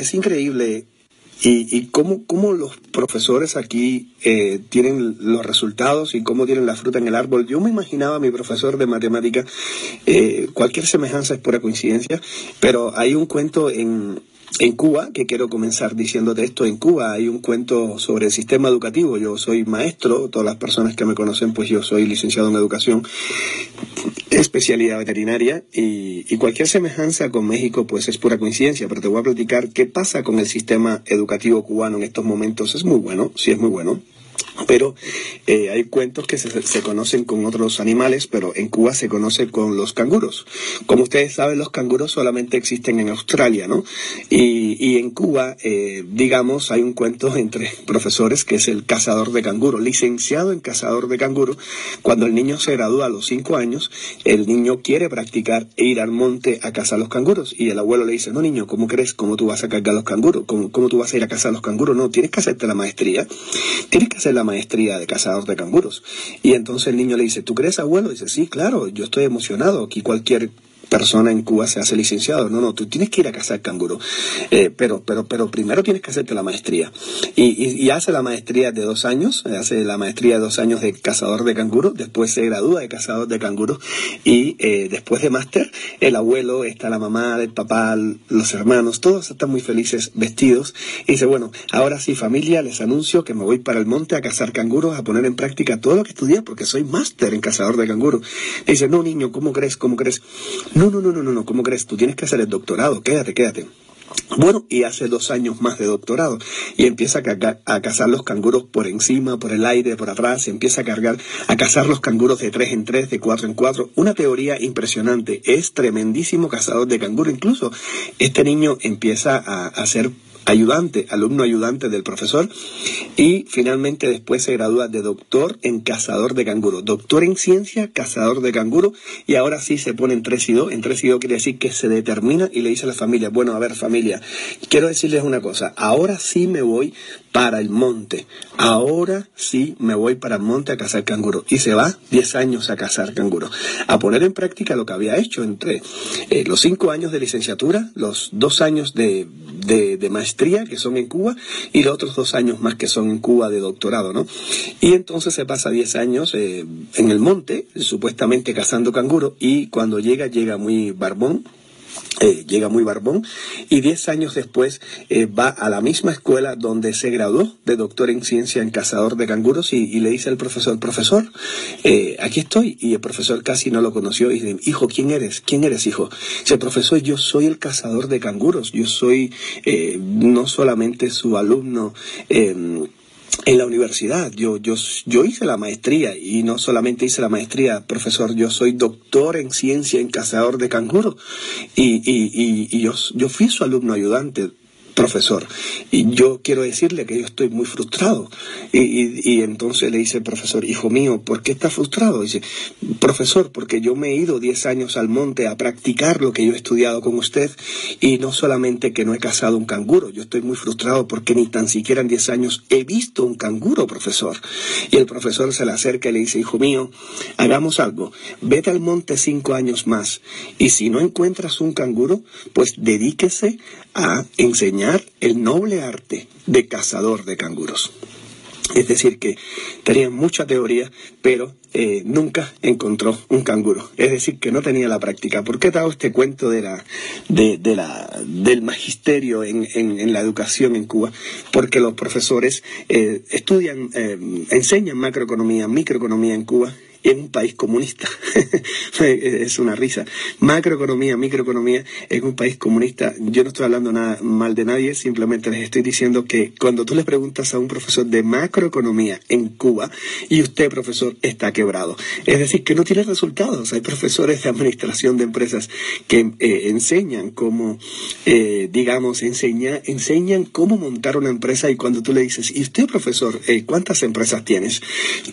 es increíble y, y cómo, cómo, los profesores aquí eh, tienen los resultados y cómo tienen la fruta en el árbol. Yo me imaginaba a mi profesor de matemática, eh, cualquier semejanza es pura coincidencia, pero hay un cuento en, en Cuba, que quiero comenzar diciéndote esto, en Cuba hay un cuento sobre el sistema educativo. Yo soy maestro, todas las personas que me conocen, pues yo soy licenciado en educación, especialidad veterinaria, y, cualquier semejanza con México, pues es pura coincidencia, pero te voy a platicar qué pasa con el sistema educativo cubano en estos momentos. Es muy bueno, sí es muy bueno pero eh, hay cuentos que se, conocen con otros animales, pero en Cuba se conoce con los canguros. Como ustedes saben, los canguros solamente existen en Australia, ¿no? Y, y en Cuba, eh, digamos, hay un cuento entre profesores que es el cazador de canguro, licenciado en cazador de canguro. Cuando el niño se gradúa a los cinco años, el niño quiere practicar e ir al monte a cazar los canguros. Y el abuelo le dice, no niño, ¿cómo crees? ¿Cómo tú vas a cargar los canguros? ¿Cómo, cómo tú vas a ir a cazar los canguros? No, tienes que hacerte la maestría. Tienes que hacer la maestría de cazador de canguros. Y entonces el niño le dice, ¿tú crees abuelo? Dice, sí, claro, yo estoy emocionado. Aquí cualquier persona en Cuba se hace licenciado. No, no, tú tienes que ir a cazar canguro. Eh, pero, pero, pero primero tienes que hacerte la maestría. Y, y, y, hace la maestría de dos años, hace la maestría de dos años de cazador de canguro, después se gradúa de cazador de canguro y eh, después de máster, el abuelo, está la mamá, el papá, los hermanos, todos están muy felices vestidos. Y dice, bueno, ahora sí familia, les anuncio que me voy para el monte a cazar canguros, a poner en práctica todo lo que estudié porque soy máster en cazador de canguro. dice, no niño, ¿cómo crees? ¿Cómo crees? No, no, no, no, no, no, ¿cómo crees? Tú tienes que hacer el doctorado, quédate, quédate. Bueno, y hace dos años más de doctorado y empieza a, a, cazar los canguros por encima, por el aire, por atrás, y empieza a cargar, a cazar los canguros de tres en tres, de cuatro en cuatro. Una teoría impresionante. Es tremendísimo cazador de canguro. Incluso este niño empieza a, a ser ayudante, alumno ayudante del profesor y finalmente después se gradúa de doctor en cazador de canguro, doctor en ciencia, cazador de canguro y ahora sí se pone en 3 y 2, en 3 y 2 quiere decir que se determina y le dice a la familia, bueno, a ver familia, quiero decirles una cosa, ahora sí me voy para el monte, ahora sí me voy para el monte a cazar canguro. Y se va 10 años a cazar canguro, a poner en práctica lo que había hecho entre eh, los 5 años de licenciatura, los 2 años de, de, de que son en Cuba y los otros dos años más que son en Cuba de doctorado, ¿no? Y entonces se pasa 10 años eh, en el monte, supuestamente cazando canguro y cuando llega, llega muy barbón, eh, llega muy barbón y 10 años después eh, va a la misma escuela donde se graduó de doctor en ciencia en cazador de canguros y, le dice al profesor, profesor, eh, aquí estoy. Y el profesor casi no lo conoció y dice, hijo, ¿quién eres? ¿Quién eres, hijo? Dice, profesor, yo soy el cazador de canguros, yo soy no solamente su alumno, en la universidad. Yo, yo, yo hice la maestría y no solamente hice la maestría, profesor, yo soy doctor en ciencia en cazador de canguro y, y, y, y yo, yo fui su alumno ayudante profesor. Y yo quiero decirle que yo estoy muy frustrado. Y, y, entonces le dice el profesor, hijo mío, ¿por qué está frustrado? Dice, profesor, porque yo me he ido 10 años al monte a practicar lo que yo he estudiado con usted y no solamente que no he cazado un canguro, yo estoy muy frustrado porque ni tan siquiera en 10 años he visto un canguro, profesor. Y el profesor se le acerca y le dice, hijo mío, hagamos algo, vete al monte cinco años más y si no encuentras un canguro, pues dedíquese a enseñar el noble arte de cazador de canguros. Es decir, que tenía mucha teoría, pero eh, nunca encontró un canguro. Es decir, que no tenía la práctica. ¿Por qué he dado este cuento de la, de, la, del magisterio en, en, en, la educación en Cuba? Porque los profesores eh, estudian, eh, enseñan macroeconomía, microeconomía en Cuba en un país comunista. es una risa. Macroeconomía, microeconomía en un país comunista. Yo no estoy hablando nada mal de nadie, simplemente les estoy diciendo que cuando tú le preguntas a un profesor de macroeconomía en Cuba y usted, profesor, está quebrado. Es decir, que no tiene resultados. Hay profesores de administración de empresas que eh, enseñan cómo, eh, digamos, enseña, enseñan cómo montar una empresa y cuando tú le dices, ¿y usted, profesor, eh, cuántas empresas tienes?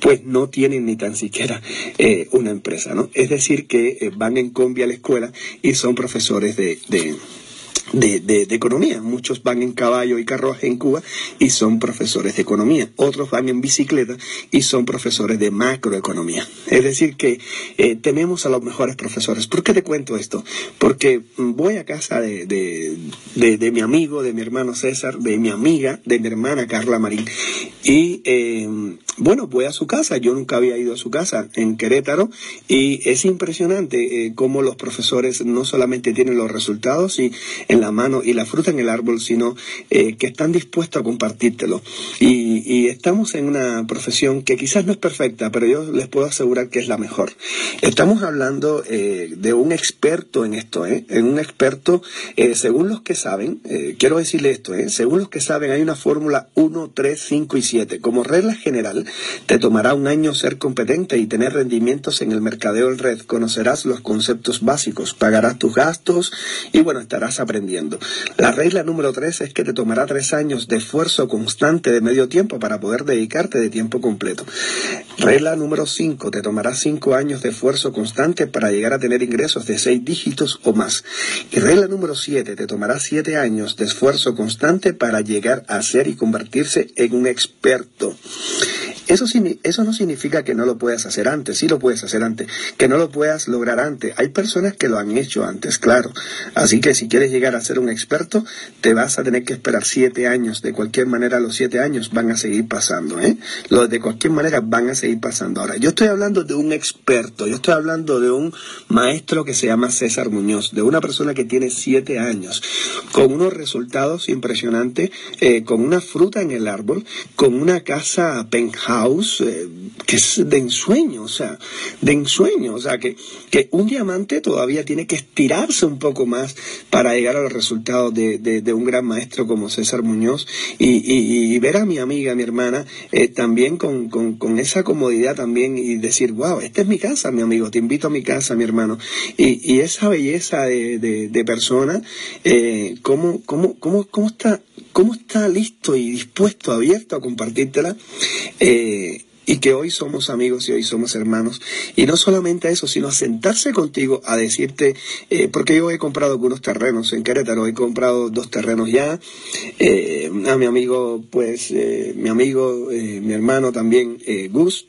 Pues no tienen ni tan siquiera eh, una empresa, ¿no? Es decir, que eh, van en combi a la escuela y son profesores de, de de, de, economía. Muchos van en caballo y carruaje en Cuba y son profesores de economía. Otros van en bicicleta y son profesores de macroeconomía. Es decir, que eh, tenemos a los mejores profesores. ¿Por qué te cuento esto? Porque voy a casa de, de, mi amigo, de mi hermano César, de mi amiga, de mi hermana Carla Marín. Y eh, bueno, voy a su casa. Yo nunca había ido a su casa en Querétaro y es impresionante eh, cómo los profesores no solamente tienen los resultados y la mano y la fruta en el árbol, sino eh, que están dispuestos a compartírtelo. Y, estamos en una profesión que quizás no es perfecta, pero yo les puedo asegurar que es la mejor. Estamos hablando eh, de un experto en esto, ¿eh? en un experto, eh, según los que saben, quiero decirle esto, ¿eh? según los que saben, hay una fórmula 1, 3, 5 y 7. Como regla general, te tomará un año ser competente y tener rendimientos en el mercadeo en red. Conocerás los conceptos básicos, pagarás tus gastos y bueno, estarás aprendiendo la regla número tres es que te tomará tres años de esfuerzo constante de medio tiempo para poder dedicarte de tiempo completo. Regla número cinco, te tomará cinco años de esfuerzo constante para llegar a tener ingresos de seis dígitos o más. Y regla número siete, te tomará siete años de esfuerzo constante para llegar a ser y convertirse en un experto. Eso, eso no significa que no lo puedas hacer antes, sí lo puedes hacer antes, que no lo puedas lograr antes. Hay personas que lo han hecho antes, claro. Así que si quieres llegar a ser un experto, te vas a tener que esperar siete años. De cualquier manera, los siete años van a seguir pasando, ¿eh? Los de cualquier manera van a seguir pasando. Ahora, yo estoy hablando de un experto, yo estoy hablando de un maestro que se llama César Muñoz, de una persona que tiene siete años, con unos resultados impresionantes, eh, con una fruta en el árbol, con una casa penthouse eh, que es de ensueño, o sea, de ensueño, o sea, que, que un diamante todavía tiene que estirarse un poco más para llegar a los resultados de, de, un gran maestro como César Muñoz y, y, ver a mi amiga, mi hermana, eh, también con, con, con, esa comodidad también y decir, wow, esta es mi casa, mi amigo, te invito a mi casa, mi hermano. Y, y esa belleza de, de, persona, eh, ¿cómo, cómo, cómo, cómo está cómo está listo y dispuesto, abierto a compartírtela. Eh, y que hoy somos amigos y hoy somos hermanos. Y no solamente eso, sino a sentarse contigo a decirte, eh, porque yo he comprado algunos terrenos en Querétaro, he comprado dos terrenos ya, eh, a mi amigo, pues, mi amigo, mi hermano también, Gus,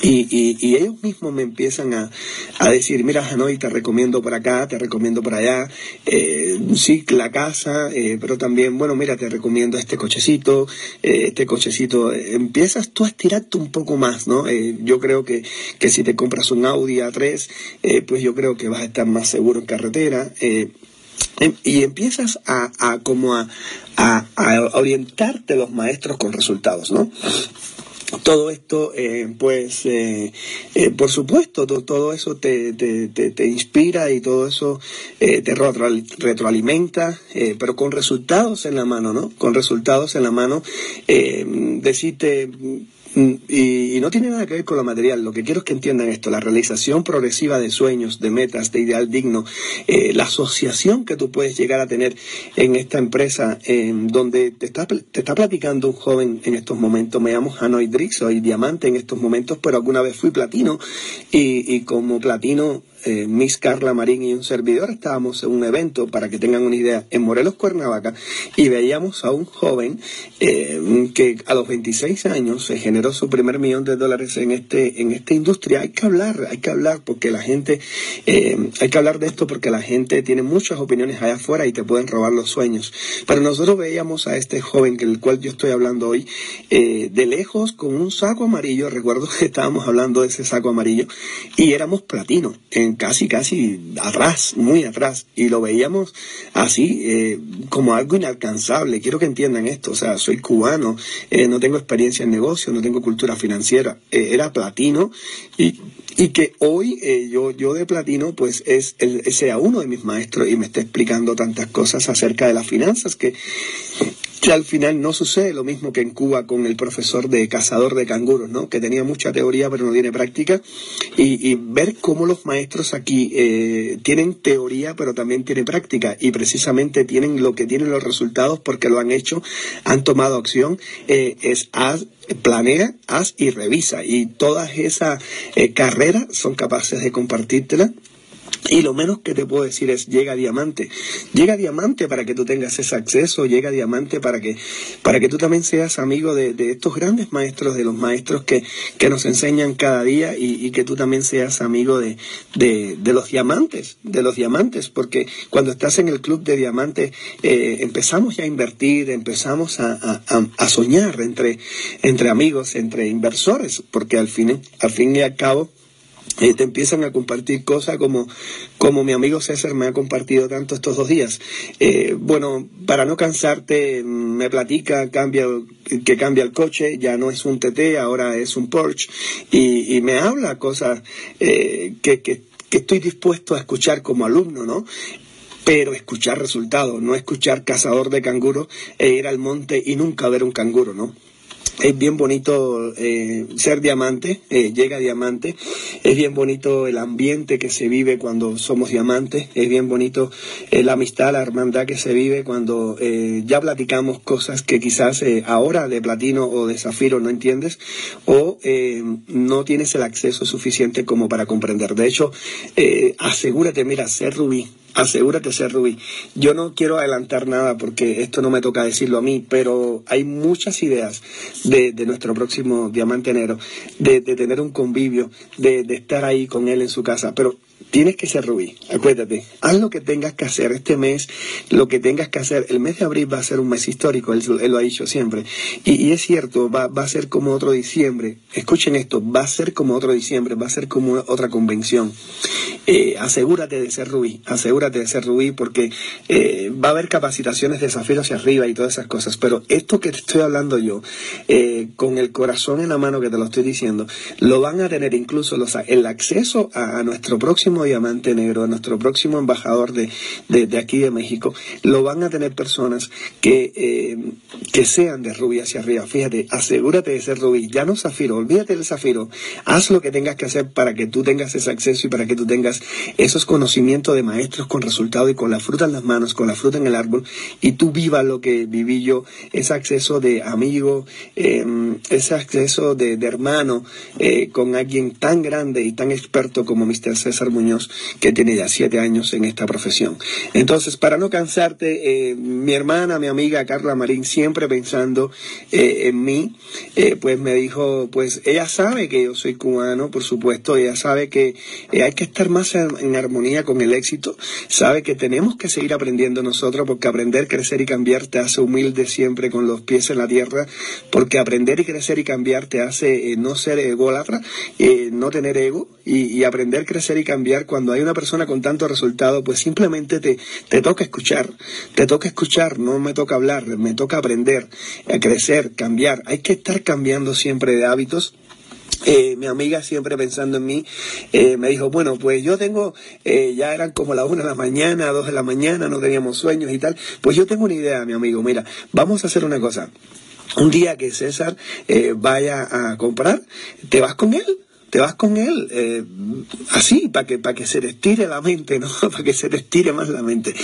y, y, ellos mismos me empiezan a, a, decir, mira, Hanoi, te recomiendo por acá, te recomiendo por allá, eh, sí, la casa, eh, pero también, bueno, mira, te recomiendo este cochecito, eh, este cochecito, empiezas tú a estirarte un poco más, ¿no? Eh, yo creo que, que si te compras un Audi A3, eh, pues yo creo que vas a estar más seguro en carretera. Em, y empiezas a, a como a, a orientarte los maestros con resultados, ¿no? Todo esto, eh, pues, eh, eh, por supuesto, todo eso te, te, te, inspira y todo eso te retroalimenta, pero con resultados en la mano, ¿no? Con resultados en la mano, decirte Mm, y, no tiene nada que ver con lo material. Lo que quiero es que entiendan esto. La realización progresiva de sueños, de metas, de ideal digno, eh, la asociación que tú puedes llegar a tener en esta empresa, donde te está, te está platicando un joven en estos momentos. Me llamo Hanoi Drix, soy diamante en estos momentos, pero alguna vez fui platino. Y, y como platino eh, Miss Carla Marín y un servidor estábamos en un evento, para que tengan una idea, en Morelos, Cuernavaca, y veíamos a un joven eh, que a los 26 años se generó su primer millón de dólares en este en esta industria. Hay que hablar, hay que hablar porque la gente, eh, hay que hablar de esto porque la gente tiene muchas opiniones allá afuera y te pueden robar los sueños. Pero nosotros veíamos a este joven, que el cual yo estoy hablando hoy, de lejos con un saco amarillo, recuerdo que estábamos hablando de ese saco amarillo, y éramos platino. En casi, casi atrás, muy atrás, y lo veíamos así, eh, como algo inalcanzable. Quiero que entiendan esto, o sea, soy cubano, eh, no tengo experiencia en negocio, no tengo cultura financiera, eh, era platino, y, y que hoy yo, yo de platino, pues es el, sea uno de mis maestros y me está explicando tantas cosas acerca de las finanzas que que al final no sucede lo mismo que en Cuba con el profesor de cazador de canguros, ¿no? Que tenía mucha teoría pero no tiene práctica. Y, ver cómo los maestros aquí eh, tienen teoría pero también tienen práctica y precisamente tienen lo que tienen los resultados porque lo han hecho, han tomado acción, eh, es haz, planea, haz y revisa. Y todas esas eh, carreras son capaces de compartírtela Y lo menos que te puedo decir es, llega diamante. Llega diamante para que tú tengas ese acceso, llega diamante para que, para que tú también seas amigo de, estos grandes maestros, de los maestros que, que nos enseñan cada día y, que tú también seas amigo de, de, los diamantes, de los diamantes, porque cuando estás en el club de diamantes eh, empezamos ya a invertir, empezamos a, a, soñar entre, entre amigos, entre inversores, porque al fin, al fin y al cabo, eh, te empiezan a compartir cosas como, como mi amigo César me ha compartido tanto estos dos días. Eh, bueno, para no cansarte, me platica cambia, que cambia el coche, ya no es un TT, ahora es un Porsche, y, me habla cosas eh, que, que, que estoy dispuesto a escuchar como alumno, ¿no? pero escuchar resultados, no escuchar cazador de canguros e ir al monte y nunca ver un canguro, ¿no? Es bien bonito eh, ser diamante, eh, llega diamante, es bien bonito el ambiente que se vive cuando somos diamantes, es bien bonito eh, la amistad, la hermandad que se vive cuando ya platicamos cosas que quizás ahora de platino o de zafiro no entiendes o no tienes el acceso suficiente como para comprender. De hecho, asegúrate, mira, ser rubí, Asegúrate ser Rubí. Yo no quiero adelantar nada porque esto no me toca decirlo a mí, pero hay muchas ideas de, nuestro próximo Diamante Negro, de, tener un convivio, de, de estar ahí con él en su casa. Pero Tienes que ser Rubí, acuérdate, haz lo que tengas que hacer este mes, lo que tengas que hacer. El mes de abril va a ser un mes histórico, él, lo ha dicho siempre. Y, es cierto, va, a ser como otro diciembre. Escuchen esto, va a ser como otro diciembre, va a ser como otra convención. Eh, asegúrate de ser Rubí, asegúrate de ser Rubí porque eh, va a haber capacitaciones, desafíos hacia arriba y todas esas cosas. Pero esto que te estoy hablando yo, eh, con el corazón en la mano que te lo estoy diciendo, lo van a tener incluso los, el acceso a nuestro próximo diamante negro, a nuestro próximo embajador de, aquí de México, lo van a tener personas que, eh, que sean de rubí hacia arriba. Fíjate, asegúrate de ser rubí, ya no zafiro, olvídate del zafiro, haz lo que tengas que hacer para que tú tengas ese acceso y para que tú tengas esos conocimientos de maestros con resultado y con la fruta en las manos, con la fruta en el árbol, y tú vivas lo que viví yo, ese acceso de amigo, em, ese acceso de, hermano eh, con alguien tan grande y tan experto como Mr. César Muñoz que tiene ya siete años en esta profesión. Entonces, para no cansarte, eh, mi hermana, mi amiga Carla Marín, siempre pensando eh, en mí, eh, pues me dijo, pues ella sabe que yo soy cubano, por supuesto, ella sabe que hay que estar más en, armonía con el éxito, sabe que tenemos que seguir aprendiendo nosotros, porque aprender, crecer y cambiar te hace humilde siempre con los pies en la tierra, porque aprender y crecer y cambiar te hace no ser ególatra, no tener ego, y, y aprender, crecer y cambiar cuando hay una persona con tanto resultado, pues simplemente te, te toca escuchar, te toca escuchar, no me toca hablar, me toca aprender, a crecer, cambiar. Hay que estar cambiando siempre de hábitos eh, mi amiga siempre pensando en mí eh, me dijo, bueno, pues yo tengo, eh, ya eran como las una de la mañana, dos de la mañana, no teníamos sueños y tal, pues yo tengo una idea, mi amigo, mira, vamos a hacer una cosa. Un día que César vaya a comprar, te vas con él te vas con él eh, así, para que, para que se le estire la mente, ¿no? para que se le estire más la mente.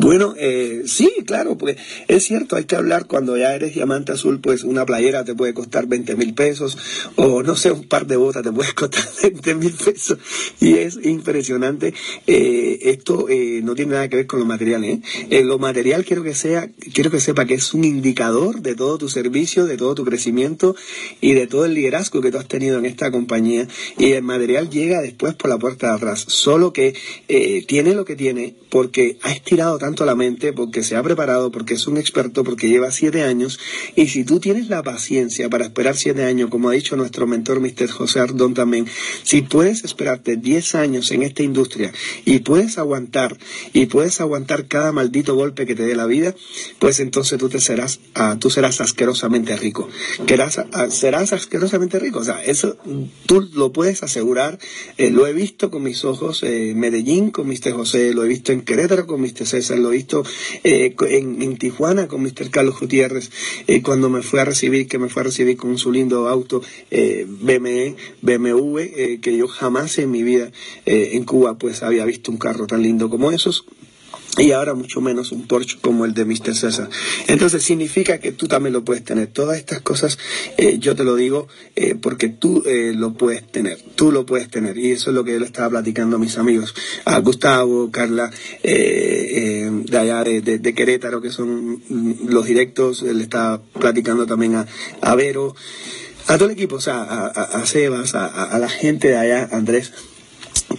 Bueno, eh, sí, claro, pues es cierto, hay que hablar cuando ya eres diamante azul, pues una playera te puede costar 20 mil pesos, o no sé, un par de botas te puede costar 20 mil pesos, y es impresionante. Eh, esto no tiene nada que ver con lo material, ¿eh? lo material quiero que sea, quiero que sepa que es un indicador de todo tu servicio, de todo tu crecimiento y de todo el liderazgo que tú has tenido en esta compañía y el material llega después por la puerta de atrás. Solo que eh, tiene lo que tiene porque ha estirado tanto la mente, porque se ha preparado, porque es un experto, porque lleva siete años. Y si tú tienes la paciencia para esperar siete años, como ha dicho nuestro mentor Mr. José Ardón también, si puedes esperarte diez años en esta industria y puedes aguantar y puedes aguantar cada maldito golpe que te dé la vida, pues entonces tú te serás, ah, tú serás asquerosamente rico. Ah, serás asquerosamente rico. O sea, eso tú lo puedes asegurar. Eh, lo he visto con mis ojos en eh, Medellín con Mr. José, lo he visto en Querétaro con Mr. César, lo he visto eh, en, Tijuana con Mr. Carlos Gutiérrez, cuando me fue a recibir, que me fue a recibir con su lindo auto BMW, BMW que yo jamás en mi vida en Cuba pues había visto un carro tan lindo como esos y ahora mucho menos un Porsche como el de Mr. César. Entonces significa que tú también lo puedes tener. Todas estas cosas eh, yo te lo digo eh, porque tú eh, lo puedes tener, tú lo puedes tener. Y eso es lo que yo le estaba platicando a mis amigos, a Gustavo, Carla, de allá de, Querétaro, que son los directos, le estaba platicando también a, a Vero, a todo el equipo, o sea, a, Sebas, a la gente de allá, Andrés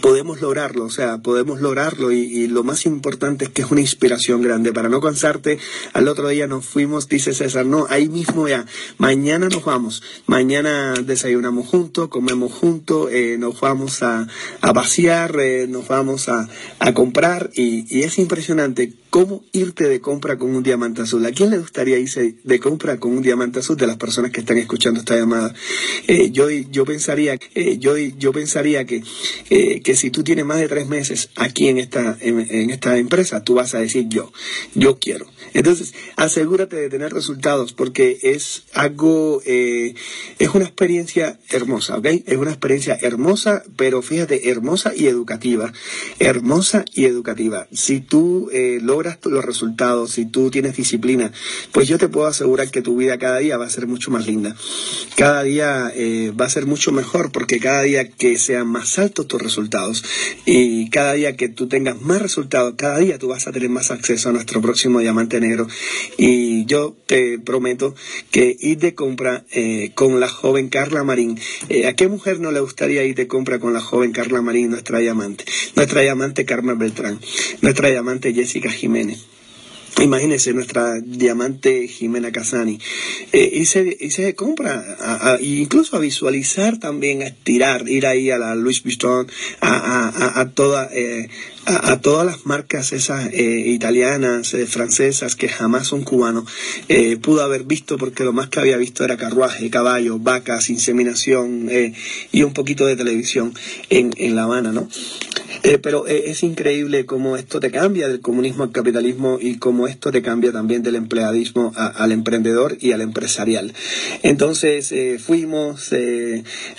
podemos lograrlo, o sea, podemos lograrlo y, lo más importante es que es una inspiración grande. Para no cansarte, al otro día nos fuimos, dice César, no, ahí mismo ya, mañana nos vamos, mañana desayunamos juntos, comemos juntos, eh, nos vamos a, a vaciar, eh, nos vamos a, a comprar y, y es impresionante cómo irte de compra con un diamante azul. ¿A quién le gustaría irse de compra con un diamante azul de las personas que están escuchando esta llamada? Eh, yo, yo pensaría, eh, yo, yo pensaría que, eh, que si tú tienes más de tres meses aquí en esta, en, esta empresa, tú vas a decir yo, yo quiero. Entonces, asegúrate de tener resultados porque es algo, es una experiencia hermosa, ¿ok? Es una experiencia hermosa, pero fíjate, hermosa y educativa. Hermosa y educativa. Si tú lo logras los resultados, si tú tienes disciplina, pues yo te puedo asegurar que tu vida cada día va a ser mucho más linda. Cada día eh, va a ser mucho mejor porque cada día que sean más altos tus resultados y cada día que tú tengas más resultados, cada día tú vas a tener más acceso a nuestro próximo diamante negro. Y yo te prometo que ir de compra eh, con la joven Carla Marín, eh, ¿a qué mujer no le gustaría ir de compra con la joven Carla Marín, nuestra diamante? Nuestra diamante Carmen Beltrán, nuestra diamante Jessica Jiménez Imagínense nuestra diamante Jimena Casani. Eh, y, se, compra, incluso a visualizar también, a estirar, ir ahí a la Louis Vuitton, a, a, toda, eh, a, todas las marcas esas eh, italianas, eh, francesas, que jamás son cubanos, eh, pudo haber visto porque lo más que había visto era carruaje, caballos, vacas, inseminación y un poquito de televisión en, en La Habana, ¿no? Pero es increíble cómo esto te cambia del comunismo al capitalismo y cómo esto te cambia también del empleadismo al emprendedor y al empresarial. Entonces fuimos,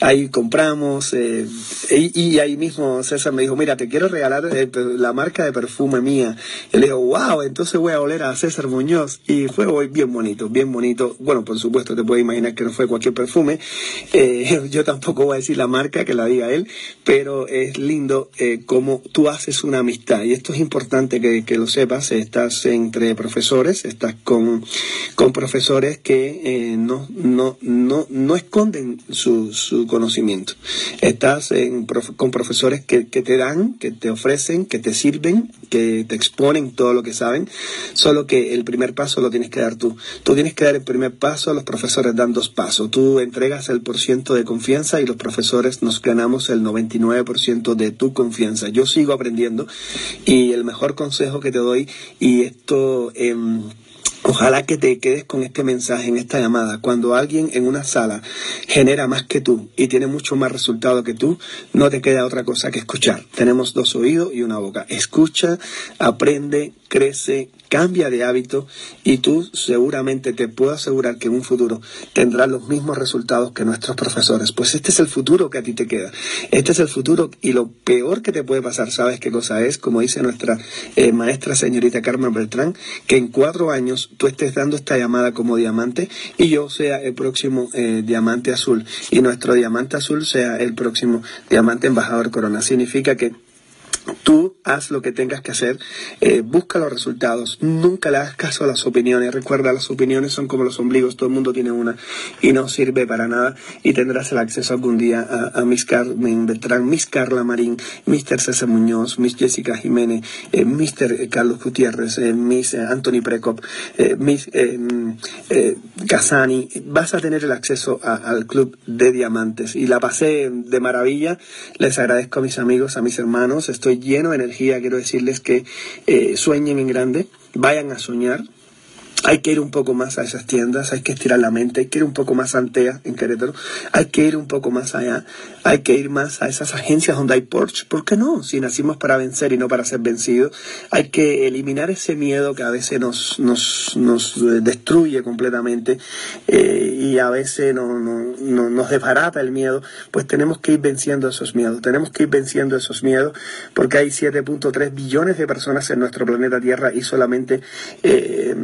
ahí compramos y, y, ahí mismo César me dijo, mira, te quiero regalar la marca de perfume mía. Y le digo, wow, entonces voy a oler a César Muñoz. Y fue hoy bien bonito, bien bonito. Bueno, por supuesto, te puedes imaginar que no fue cualquier perfume. Eh, yo tampoco voy a decir la marca, que la diga él, pero es lindo como tú haces una amistad. Y esto es importante que, lo sepas. Estás entre profesores, estás con, con profesores que eh, no, no, no, no esconden su, su conocimiento. Estás con profesores que, que te dan, que te ofrecen que te sirven, que te exponen todo lo que saben, solo que el primer paso lo tienes que dar tú. Tú tienes que dar el primer paso, los profesores dan dos pasos. Tú entregas el porciento de confianza y los profesores nos ganamos el 99% de tu confianza. Yo sigo aprendiendo y el mejor consejo que te doy, y esto... Eh, Ojalá que te quedes con este mensaje en esta llamada. Cuando alguien en una sala genera más que tú y tiene mucho más resultado que tú, no te queda otra cosa que escuchar. Tenemos dos oídos y una boca. Escucha, aprende, crece, cambia de hábito y tú seguramente te puedo asegurar que en un futuro tendrás los mismos resultados que nuestros profesores. Pues este es el futuro que a ti te queda. Este es el futuro y lo peor que te puede pasar, ¿sabes qué cosa es? Como dice nuestra eh, maestra señorita Carmen Beltrán, que en cuatro años tú estés dando esta llamada como diamante y yo sea el próximo eh, diamante azul y nuestro diamante azul sea el próximo diamante embajador corona. Significa que Tú haz lo que tengas que hacer, eh, busca los resultados, nunca le hagas caso a las opiniones. Recuerda, las opiniones son como los ombligos, todo el mundo tiene una y no sirve para nada. Y tendrás el acceso algún día a, Miss Carmen Beltrán, Miss Carla Marín, Mr. César Muñoz, Miss Jessica Jiménez, eh, Mr. Carlos Gutiérrez, eh, Miss Anthony Precop, Miss Casani. Vas a tener el acceso al club de diamantes. Y la pasé de maravilla. Les agradezco a mis amigos, a mis hermanos. Estoy lleno de energía, quiero decirles que eh, sueñen en grande, vayan a soñar, hay que ir un poco más a esas tiendas, hay que estirar la mente, hay que ir un poco más a Antea, en Querétaro, hay que ir un poco más allá, hay que ir más a esas agencias donde hay Porsche. ¿Por qué no? Si nacimos para vencer y no para ser vencidos, hay que eliminar ese miedo que a veces nos, nos, nos eh, destruye completamente eh, y a veces no, no, nos desbarata el miedo, pues tenemos que ir venciendo esos miedos, tenemos que ir venciendo esos miedos porque hay 7.3 billones de personas en nuestro planeta Tierra y solamente eh,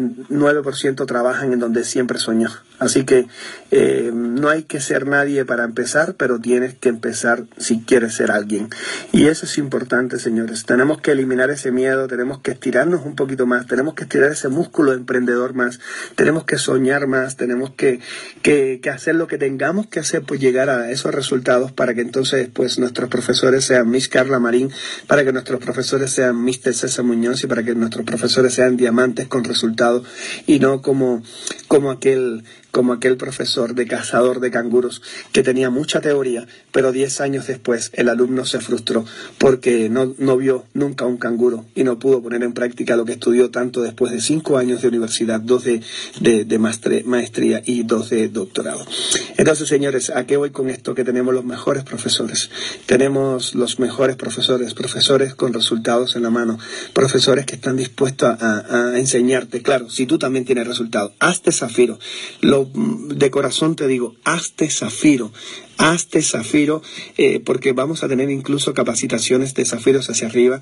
9% trabajan en donde siempre soñó. Así que eh, no hay que ser nadie para empezar, pero tienes que empezar si quieres ser alguien. Y eso es importante, señores. Tenemos que eliminar ese miedo, tenemos que estirarnos un poquito más, tenemos que estirar ese músculo emprendedor más, tenemos que soñar más, tenemos que, que, hacer lo que tengamos que hacer, pues llegar a esos resultados para que entonces pues nuestros profesores sean Miss Carla Marín, para que nuestros profesores sean Mr. César Muñoz y para que nuestros profesores sean diamantes con resultados y no como, como aquel como aquel profesor de cazador de canguros que tenía mucha teoría, pero diez años después el alumno se frustró porque no, no vio nunca un canguro y no pudo poner en práctica lo que estudió tanto después de cinco años de universidad, dos de, de, maestría y dos de doctorado. Entonces, señores, ¿a qué voy con esto? Que tenemos los mejores profesores, tenemos los mejores profesores, profesores con resultados en la mano, profesores que están dispuestos a, a enseñarte. Claro, si tú también tienes resultados, hazte zafiro. Lo de corazón te digo, hazte zafiro, hazte zafiro, eh, porque vamos a tener incluso capacitaciones de zafiros hacia arriba.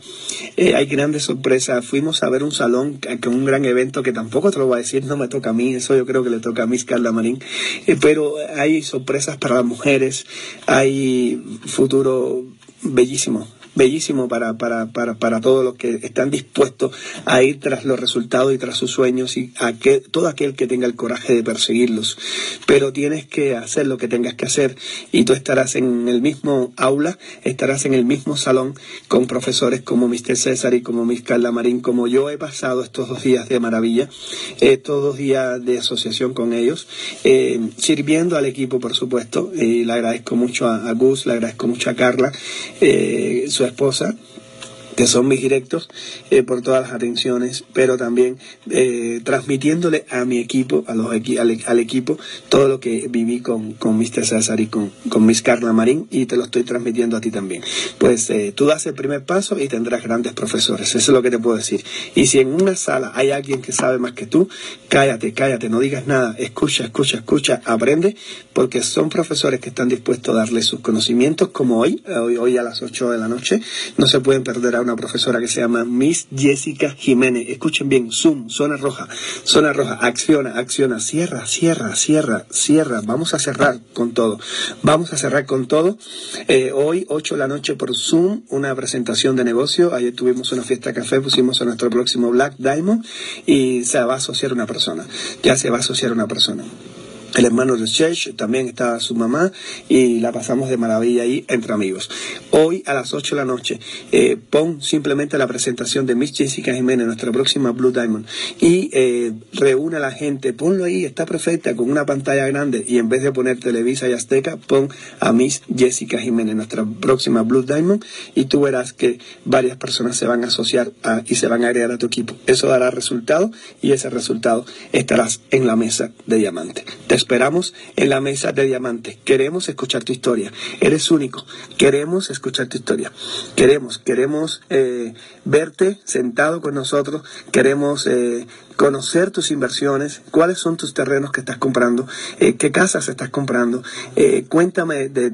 Eh, hay grandes sorpresas. Fuimos a ver un salón con un gran evento que tampoco te lo voy a decir, no me toca a mí, eso yo creo que le toca a Miss Carla Marín. Eh, pero hay sorpresas para las mujeres, hay futuro bellísimo bellísimo para, para, para, para todos los que están dispuestos a ir tras los resultados y tras sus sueños y a que, todo aquel que tenga el coraje de perseguirlos. Pero tienes que hacer lo que tengas que hacer y tú estarás en el mismo aula, estarás en el mismo salón con profesores como Mr. César y como Miss Carla Marín, como yo he pasado estos dos días de maravilla, estos dos días de asociación con ellos, eh, sirviendo al equipo, por supuesto, y le agradezco mucho a, Gus, le agradezco mucho a Carla, eh, su esposa que son mis directos, eh, por todas las atenciones, pero también eh, transmitiéndole a mi equipo, a los al, equipo, todo lo que viví con, con Mr. César y con, con Miss Carla Marín y te lo estoy transmitiendo a ti también. Pues eh, tú das el primer paso y tendrás grandes profesores, eso es lo que te puedo decir. Y si en una sala hay alguien que sabe más que tú, cállate, cállate, no digas nada, escucha, escucha, escucha, aprende, porque son profesores que están dispuestos a darle sus conocimientos, como hoy, hoy, hoy a las 8 de la noche, no se pueden perder a profesora que se llama Miss Jessica Jiménez. Escuchen bien, Zoom, zona roja, zona roja, acciona, acciona, cierra, cierra, cierra, cierra. Vamos a cerrar con todo. Vamos a cerrar con todo. Eh, hoy, 8 de la noche por Zoom, una presentación de negocio. Ayer tuvimos una fiesta de café, pusimos a nuestro próximo Black Diamond y se va a asociar una persona. Ya se va a asociar una persona el hermano de Chech, también está su mamá y la pasamos de maravilla ahí entre amigos. Hoy a las 8 de la noche eh, pon simplemente la presentación de Miss Jessica Jiménez, nuestra próxima Blue Diamond, y eh, reúne a la gente, ponlo ahí, está perfecta, con una pantalla grande y en vez de poner Televisa y Azteca, pon a Miss Jessica Jiménez, nuestra próxima Blue Diamond, y tú verás que varias personas se van a asociar y se van a agregar a tu equipo. Eso dará resultado y ese resultado estarás en la mesa de diamante esperamos en la mesa de diamante. Queremos escuchar tu historia. Eres único. Queremos escuchar tu historia. Queremos, queremos eh, verte sentado con nosotros. Queremos eh, conocer tus inversiones, cuáles son tus terrenos que estás comprando, eh, qué casas estás comprando. Eh, cuéntame de,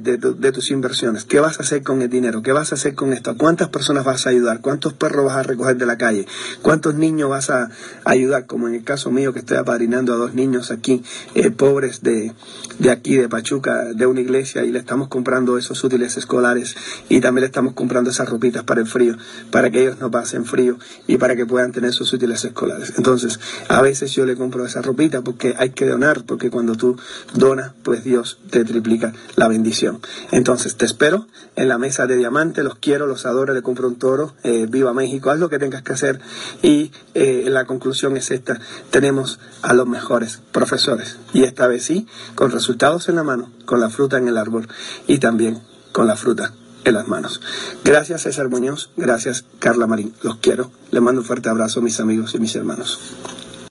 tus inversiones, qué vas a hacer con el dinero, qué vas a hacer con esto, cuántas personas vas a ayudar, cuántos perros vas a recoger de la calle, cuántos niños vas a ayudar, como en el caso mío que estoy apadrinando a dos niños aquí, eh, pobres de, de aquí, de Pachuca, de una iglesia, y le estamos comprando esos útiles escolares y también le estamos comprando esas ropitas para el frío, para que ellos no pasen frío y para que puedan tener sus útiles escolares. Entonces, a veces yo le compro esa ropita porque hay que donar, porque cuando tú donas, pues Dios te triplica la bendición. Entonces, te espero en la mesa de diamante, los quiero, los adoro, le compro un toro, eh, viva México, haz lo que tengas que hacer y eh, la conclusión es esta, tenemos a los mejores profesores y esta vez sí, con resultados en la mano, con la fruta en el árbol y también con la fruta en las manos. Gracias César Muñoz, gracias Carla Marín, los quiero. Les mando un fuerte abrazo mis amigos y mis hermanos.